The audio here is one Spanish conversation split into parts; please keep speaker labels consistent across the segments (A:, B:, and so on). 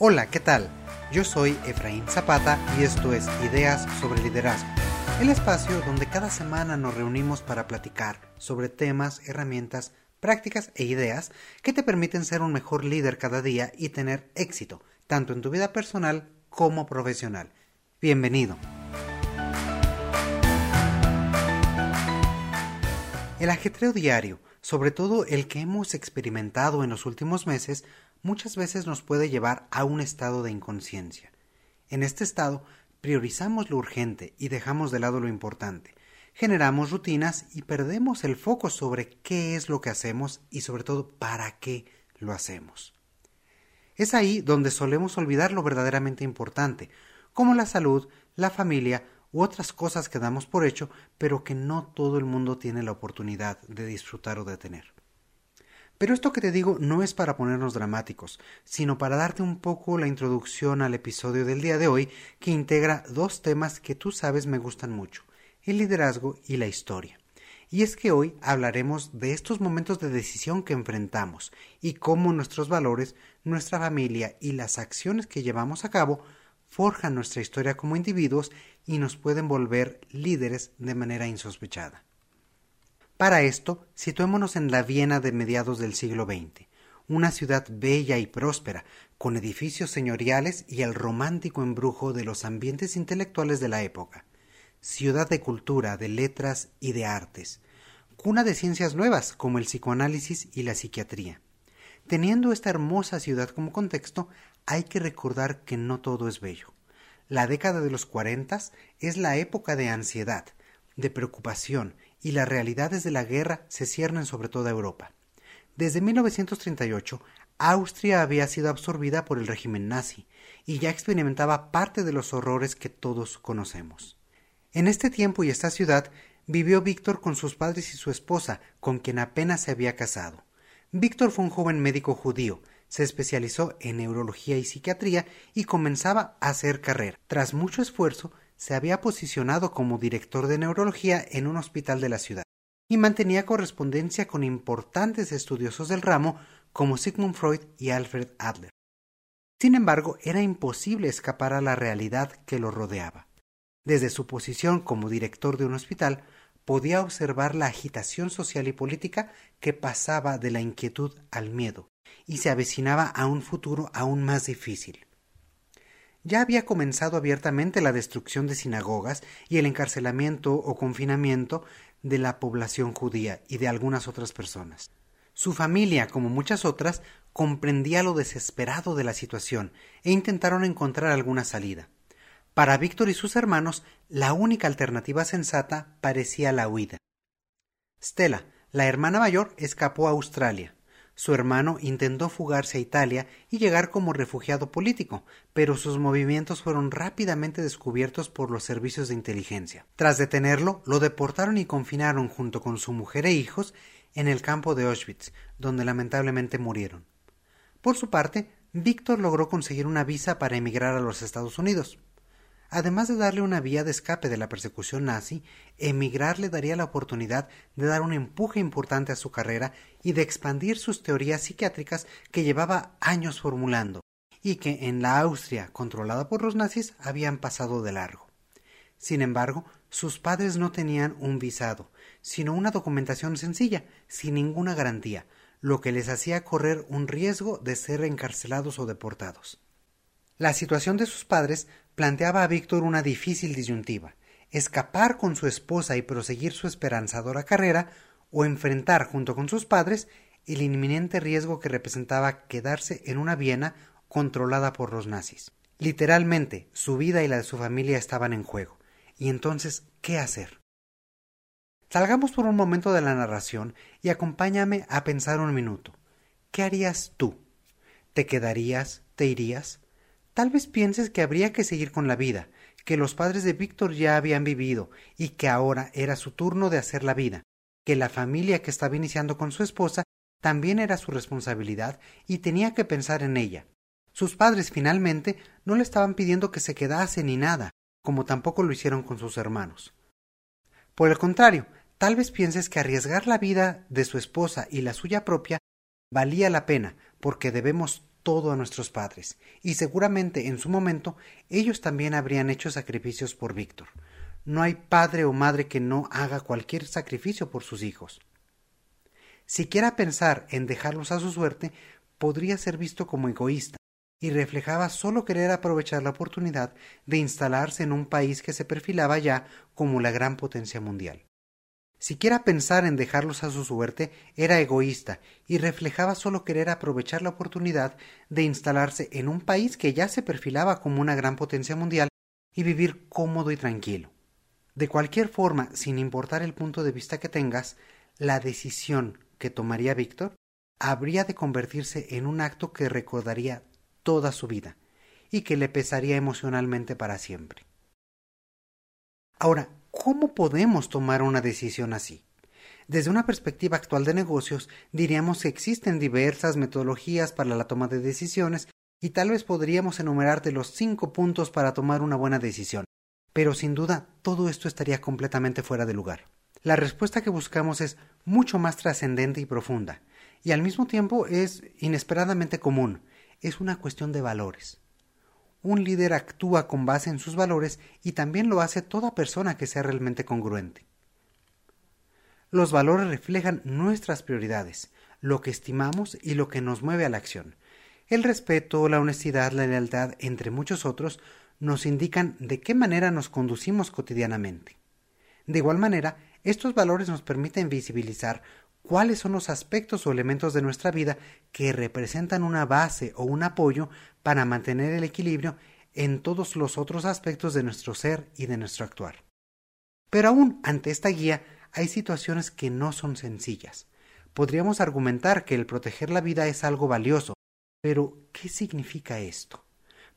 A: Hola, ¿qué tal? Yo soy Efraín Zapata y esto es Ideas sobre Liderazgo, el espacio donde cada semana nos reunimos para platicar sobre temas, herramientas, prácticas e ideas que te permiten ser un mejor líder cada día y tener éxito, tanto en tu vida personal como profesional. Bienvenido. El ajetreo diario, sobre todo el que hemos experimentado en los últimos meses, muchas veces nos puede llevar a un estado de inconsciencia. En este estado priorizamos lo urgente y dejamos de lado lo importante. Generamos rutinas y perdemos el foco sobre qué es lo que hacemos y sobre todo para qué lo hacemos. Es ahí donde solemos olvidar lo verdaderamente importante, como la salud, la familia u otras cosas que damos por hecho, pero que no todo el mundo tiene la oportunidad de disfrutar o de tener. Pero esto que te digo no es para ponernos dramáticos, sino para darte un poco la introducción al episodio del día de hoy que integra dos temas que tú sabes me gustan mucho, el liderazgo y la historia. Y es que hoy hablaremos de estos momentos de decisión que enfrentamos y cómo nuestros valores, nuestra familia y las acciones que llevamos a cabo forjan nuestra historia como individuos y nos pueden volver líderes de manera insospechada. Para esto, situémonos en la Viena de mediados del siglo XX, una ciudad bella y próspera, con edificios señoriales y el romántico embrujo de los ambientes intelectuales de la época, ciudad de cultura, de letras y de artes, cuna de ciencias nuevas como el psicoanálisis y la psiquiatría. Teniendo esta hermosa ciudad como contexto, hay que recordar que no todo es bello. La década de los cuarentas es la época de ansiedad, de preocupación y las realidades de la guerra se ciernen sobre toda Europa. Desde 1938, Austria había sido absorbida por el régimen nazi y ya experimentaba parte de los horrores que todos conocemos. En este tiempo y esta ciudad vivió Víctor con sus padres y su esposa, con quien apenas se había casado. Víctor fue un joven médico judío, se especializó en neurología y psiquiatría y comenzaba a hacer carrera. Tras mucho esfuerzo, se había posicionado como director de neurología en un hospital de la ciudad y mantenía correspondencia con importantes estudiosos del ramo como Sigmund Freud y Alfred Adler. Sin embargo, era imposible escapar a la realidad que lo rodeaba. Desde su posición como director de un hospital, podía observar la agitación social y política que pasaba de la inquietud al miedo y se avecinaba a un futuro aún más difícil ya había comenzado abiertamente la destrucción de sinagogas y el encarcelamiento o confinamiento de la población judía y de algunas otras personas. Su familia, como muchas otras, comprendía lo desesperado de la situación e intentaron encontrar alguna salida. Para Víctor y sus hermanos, la única alternativa sensata parecía la huida. Stella, la hermana mayor, escapó a Australia. Su hermano intentó fugarse a Italia y llegar como refugiado político, pero sus movimientos fueron rápidamente descubiertos por los servicios de inteligencia. Tras detenerlo, lo deportaron y confinaron junto con su mujer e hijos en el campo de Auschwitz, donde lamentablemente murieron. Por su parte, Víctor logró conseguir una visa para emigrar a los Estados Unidos. Además de darle una vía de escape de la persecución nazi, emigrar le daría la oportunidad de dar un empuje importante a su carrera y de expandir sus teorías psiquiátricas que llevaba años formulando y que en la Austria controlada por los nazis habían pasado de largo. Sin embargo, sus padres no tenían un visado, sino una documentación sencilla, sin ninguna garantía, lo que les hacía correr un riesgo de ser encarcelados o deportados. La situación de sus padres planteaba a Víctor una difícil disyuntiva escapar con su esposa y proseguir su esperanzadora carrera o enfrentar junto con sus padres el inminente riesgo que representaba quedarse en una Viena controlada por los nazis. Literalmente, su vida y la de su familia estaban en juego. Y entonces, ¿qué hacer? Salgamos por un momento de la narración y acompáñame a pensar un minuto. ¿Qué harías tú? ¿Te quedarías? ¿Te irías? Tal vez pienses que habría que seguir con la vida, que los padres de Víctor ya habían vivido y que ahora era su turno de hacer la vida, que la familia que estaba iniciando con su esposa también era su responsabilidad y tenía que pensar en ella. Sus padres finalmente no le estaban pidiendo que se quedase ni nada, como tampoco lo hicieron con sus hermanos. Por el contrario, tal vez pienses que arriesgar la vida de su esposa y la suya propia valía la pena, porque debemos todo a nuestros padres, y seguramente en su momento ellos también habrían hecho sacrificios por Víctor. No hay padre o madre que no haga cualquier sacrificio por sus hijos. Siquiera pensar en dejarlos a su suerte podría ser visto como egoísta, y reflejaba solo querer aprovechar la oportunidad de instalarse en un país que se perfilaba ya como la gran potencia mundial. Siquiera pensar en dejarlos a su suerte era egoísta y reflejaba solo querer aprovechar la oportunidad de instalarse en un país que ya se perfilaba como una gran potencia mundial y vivir cómodo y tranquilo. De cualquier forma, sin importar el punto de vista que tengas, la decisión que tomaría Víctor habría de convertirse en un acto que recordaría toda su vida y que le pesaría emocionalmente para siempre. Ahora, ¿cómo podemos tomar una decisión así? Desde una perspectiva actual de negocios, diríamos que existen diversas metodologías para la toma de decisiones y tal vez podríamos enumerarte los cinco puntos para tomar una buena decisión. Pero sin duda, todo esto estaría completamente fuera de lugar. La respuesta que buscamos es mucho más trascendente y profunda, y al mismo tiempo es inesperadamente común, es una cuestión de valores. Un líder actúa con base en sus valores y también lo hace toda persona que sea realmente congruente. Los valores reflejan nuestras prioridades, lo que estimamos y lo que nos mueve a la acción. El respeto, la honestidad, la lealtad, entre muchos otros, nos indican de qué manera nos conducimos cotidianamente. De igual manera, estos valores nos permiten visibilizar cuáles son los aspectos o elementos de nuestra vida que representan una base o un apoyo para mantener el equilibrio en todos los otros aspectos de nuestro ser y de nuestro actuar. Pero aún ante esta guía hay situaciones que no son sencillas. Podríamos argumentar que el proteger la vida es algo valioso, pero ¿qué significa esto?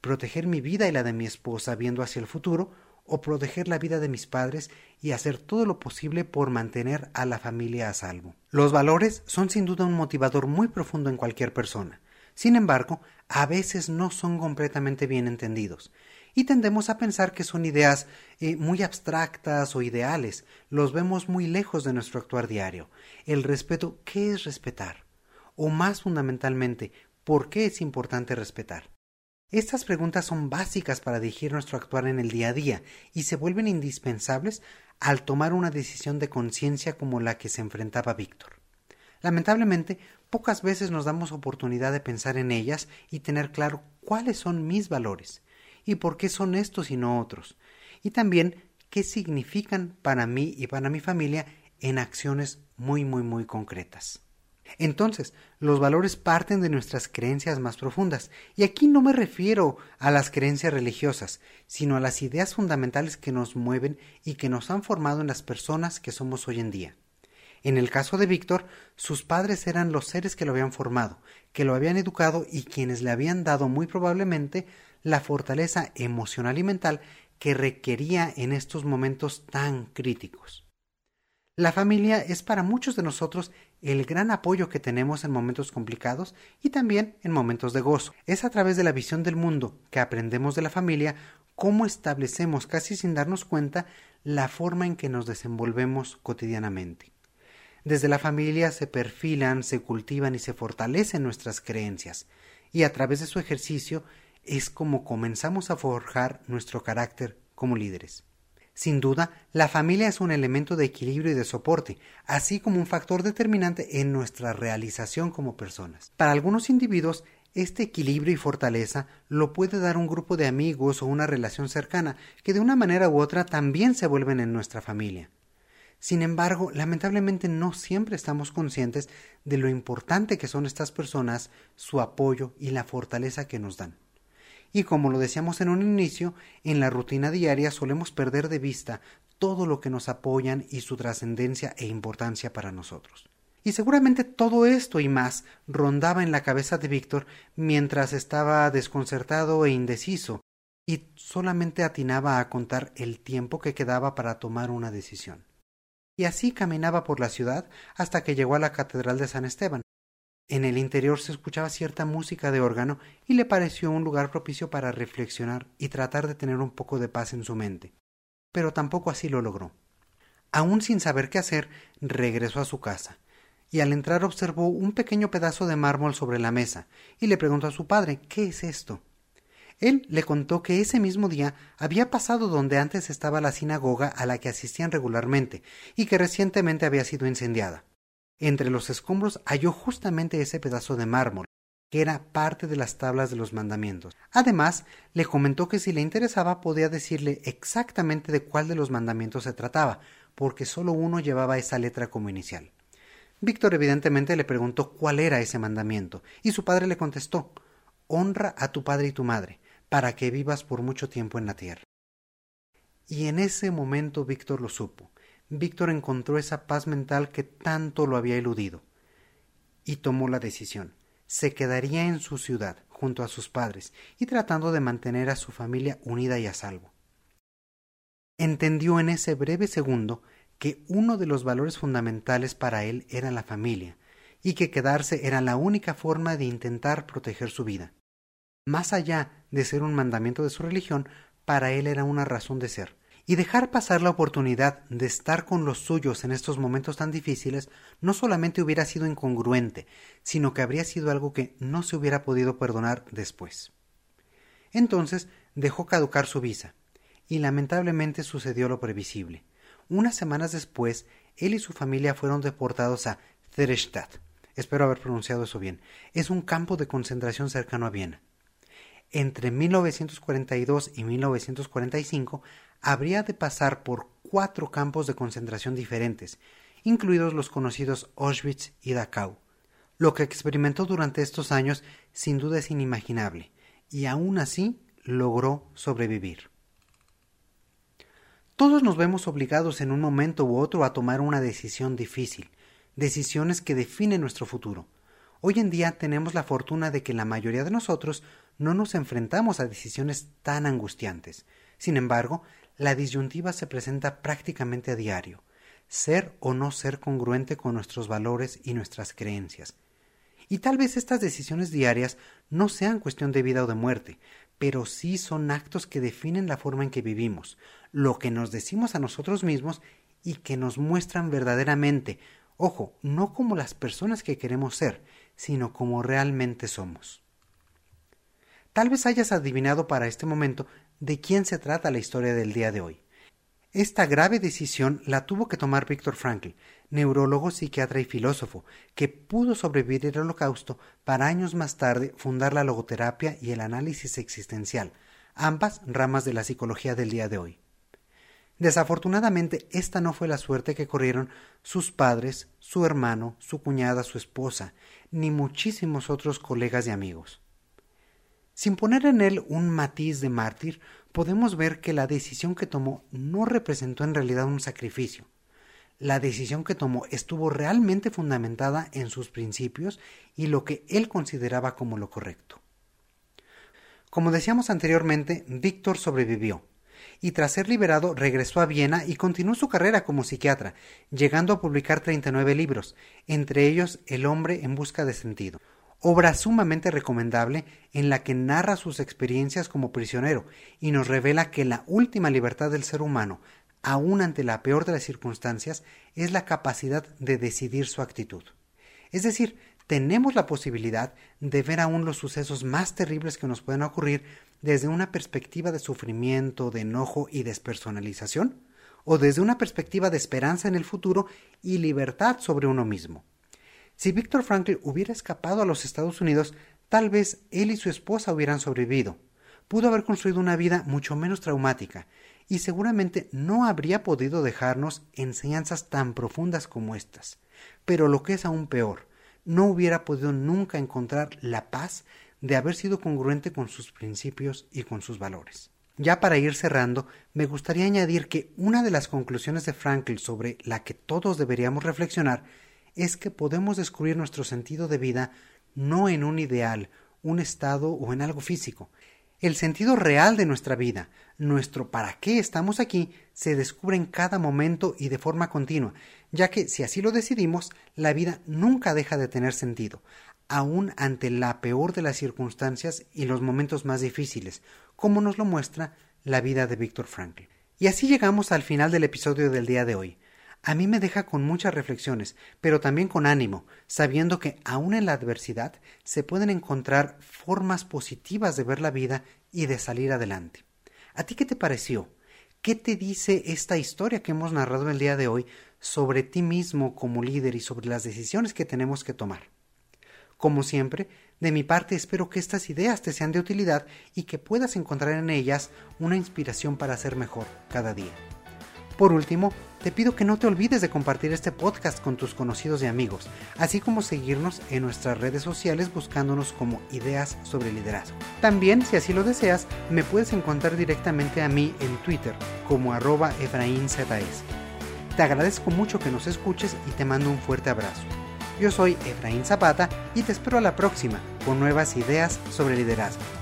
A: ¿Proteger mi vida y la de mi esposa viendo hacia el futuro o proteger la vida de mis padres y hacer todo lo posible por mantener a la familia a salvo. Los valores son sin duda un motivador muy profundo en cualquier persona. Sin embargo, a veces no son completamente bien entendidos, y tendemos a pensar que son ideas eh, muy abstractas o ideales, los vemos muy lejos de nuestro actuar diario. El respeto, ¿qué es respetar? O más fundamentalmente, ¿por qué es importante respetar? Estas preguntas son básicas para dirigir nuestro actuar en el día a día y se vuelven indispensables al tomar una decisión de conciencia como la que se enfrentaba Víctor. Lamentablemente, pocas veces nos damos oportunidad de pensar en ellas y tener claro cuáles son mis valores y por qué son estos y no otros, y también qué significan para mí y para mi familia en acciones muy muy muy concretas. Entonces, los valores parten de nuestras creencias más profundas, y aquí no me refiero a las creencias religiosas, sino a las ideas fundamentales que nos mueven y que nos han formado en las personas que somos hoy en día. En el caso de Víctor, sus padres eran los seres que lo habían formado, que lo habían educado y quienes le habían dado muy probablemente la fortaleza emocional y mental que requería en estos momentos tan críticos. La familia es para muchos de nosotros el gran apoyo que tenemos en momentos complicados y también en momentos de gozo. Es a través de la visión del mundo que aprendemos de la familia cómo establecemos casi sin darnos cuenta la forma en que nos desenvolvemos cotidianamente. Desde la familia se perfilan, se cultivan y se fortalecen nuestras creencias, y a través de su ejercicio es como comenzamos a forjar nuestro carácter como líderes. Sin duda, la familia es un elemento de equilibrio y de soporte, así como un factor determinante en nuestra realización como personas. Para algunos individuos, este equilibrio y fortaleza lo puede dar un grupo de amigos o una relación cercana que de una manera u otra también se vuelven en nuestra familia. Sin embargo, lamentablemente no siempre estamos conscientes de lo importante que son estas personas, su apoyo y la fortaleza que nos dan y como lo decíamos en un inicio, en la rutina diaria solemos perder de vista todo lo que nos apoyan y su trascendencia e importancia para nosotros. Y seguramente todo esto y más rondaba en la cabeza de Víctor mientras estaba desconcertado e indeciso, y solamente atinaba a contar el tiempo que quedaba para tomar una decisión. Y así caminaba por la ciudad hasta que llegó a la Catedral de San Esteban, en el interior se escuchaba cierta música de órgano y le pareció un lugar propicio para reflexionar y tratar de tener un poco de paz en su mente. Pero tampoco así lo logró. Aún sin saber qué hacer, regresó a su casa, y al entrar observó un pequeño pedazo de mármol sobre la mesa y le preguntó a su padre ¿Qué es esto? Él le contó que ese mismo día había pasado donde antes estaba la sinagoga a la que asistían regularmente y que recientemente había sido incendiada. Entre los escombros halló justamente ese pedazo de mármol, que era parte de las tablas de los mandamientos. Además, le comentó que si le interesaba podía decirle exactamente de cuál de los mandamientos se trataba, porque solo uno llevaba esa letra como inicial. Víctor evidentemente le preguntó cuál era ese mandamiento, y su padre le contestó Honra a tu padre y tu madre, para que vivas por mucho tiempo en la tierra. Y en ese momento Víctor lo supo. Víctor encontró esa paz mental que tanto lo había eludido. Y tomó la decisión. Se quedaría en su ciudad, junto a sus padres, y tratando de mantener a su familia unida y a salvo. Entendió en ese breve segundo que uno de los valores fundamentales para él era la familia, y que quedarse era la única forma de intentar proteger su vida más allá de ser un mandamiento de su religión, para él era una razón de ser. Y dejar pasar la oportunidad de estar con los suyos en estos momentos tan difíciles no solamente hubiera sido incongruente, sino que habría sido algo que no se hubiera podido perdonar después. Entonces dejó caducar su visa, y lamentablemente sucedió lo previsible. Unas semanas después, él y su familia fueron deportados a Therestadt. Espero haber pronunciado eso bien. Es un campo de concentración cercano a Viena entre 1942 y 1945 habría de pasar por cuatro campos de concentración diferentes, incluidos los conocidos Auschwitz y Dachau. Lo que experimentó durante estos años sin duda es inimaginable, y aún así logró sobrevivir. Todos nos vemos obligados en un momento u otro a tomar una decisión difícil, decisiones que definen nuestro futuro. Hoy en día tenemos la fortuna de que la mayoría de nosotros no nos enfrentamos a decisiones tan angustiantes. Sin embargo, la disyuntiva se presenta prácticamente a diario, ser o no ser congruente con nuestros valores y nuestras creencias. Y tal vez estas decisiones diarias no sean cuestión de vida o de muerte, pero sí son actos que definen la forma en que vivimos, lo que nos decimos a nosotros mismos y que nos muestran verdaderamente, ojo, no como las personas que queremos ser, sino como realmente somos. Tal vez hayas adivinado para este momento de quién se trata la historia del día de hoy. Esta grave decisión la tuvo que tomar Víctor Frankl, neurólogo, psiquiatra y filósofo, que pudo sobrevivir el holocausto para años más tarde fundar la logoterapia y el análisis existencial, ambas ramas de la psicología del día de hoy. Desafortunadamente, esta no fue la suerte que corrieron sus padres, su hermano, su cuñada, su esposa, ni muchísimos otros colegas y amigos. Sin poner en él un matiz de mártir, podemos ver que la decisión que tomó no representó en realidad un sacrificio. La decisión que tomó estuvo realmente fundamentada en sus principios y lo que él consideraba como lo correcto. Como decíamos anteriormente, Víctor sobrevivió, y tras ser liberado regresó a Viena y continuó su carrera como psiquiatra, llegando a publicar 39 libros, entre ellos El hombre en busca de sentido, obra sumamente recomendable en la que narra sus experiencias como prisionero y nos revela que la última libertad del ser humano, aun ante la peor de las circunstancias, es la capacidad de decidir su actitud. Es decir, tenemos la posibilidad de ver aún los sucesos más terribles que nos pueden ocurrir desde una perspectiva de sufrimiento, de enojo y despersonalización, o desde una perspectiva de esperanza en el futuro y libertad sobre uno mismo. Si Víctor Franklin hubiera escapado a los Estados Unidos, tal vez él y su esposa hubieran sobrevivido. Pudo haber construido una vida mucho menos traumática, y seguramente no habría podido dejarnos enseñanzas tan profundas como estas. Pero lo que es aún peor, no hubiera podido nunca encontrar la paz de haber sido congruente con sus principios y con sus valores. Ya para ir cerrando, me gustaría añadir que una de las conclusiones de Franklin sobre la que todos deberíamos reflexionar es que podemos descubrir nuestro sentido de vida no en un ideal, un estado o en algo físico. El sentido real de nuestra vida, nuestro para qué estamos aquí, se descubre en cada momento y de forma continua, ya que si así lo decidimos, la vida nunca deja de tener sentido, aun ante la peor de las circunstancias y los momentos más difíciles, como nos lo muestra la vida de Víctor Frankl. Y así llegamos al final del episodio del día de hoy. A mí me deja con muchas reflexiones, pero también con ánimo, sabiendo que aun en la adversidad se pueden encontrar formas positivas de ver la vida y de salir adelante. ¿A ti qué te pareció? ¿Qué te dice esta historia que hemos narrado el día de hoy sobre ti mismo como líder y sobre las decisiones que tenemos que tomar? Como siempre, de mi parte espero que estas ideas te sean de utilidad y que puedas encontrar en ellas una inspiración para ser mejor cada día. Por último, te pido que no te olvides de compartir este podcast con tus conocidos y amigos, así como seguirnos en nuestras redes sociales buscándonos como Ideas sobre Liderazgo. También, si así lo deseas, me puedes encontrar directamente a mí en Twitter como arroba EfraínZS. Te agradezco mucho que nos escuches y te mando un fuerte abrazo. Yo soy Efraín Zapata y te espero a la próxima con nuevas ideas sobre liderazgo.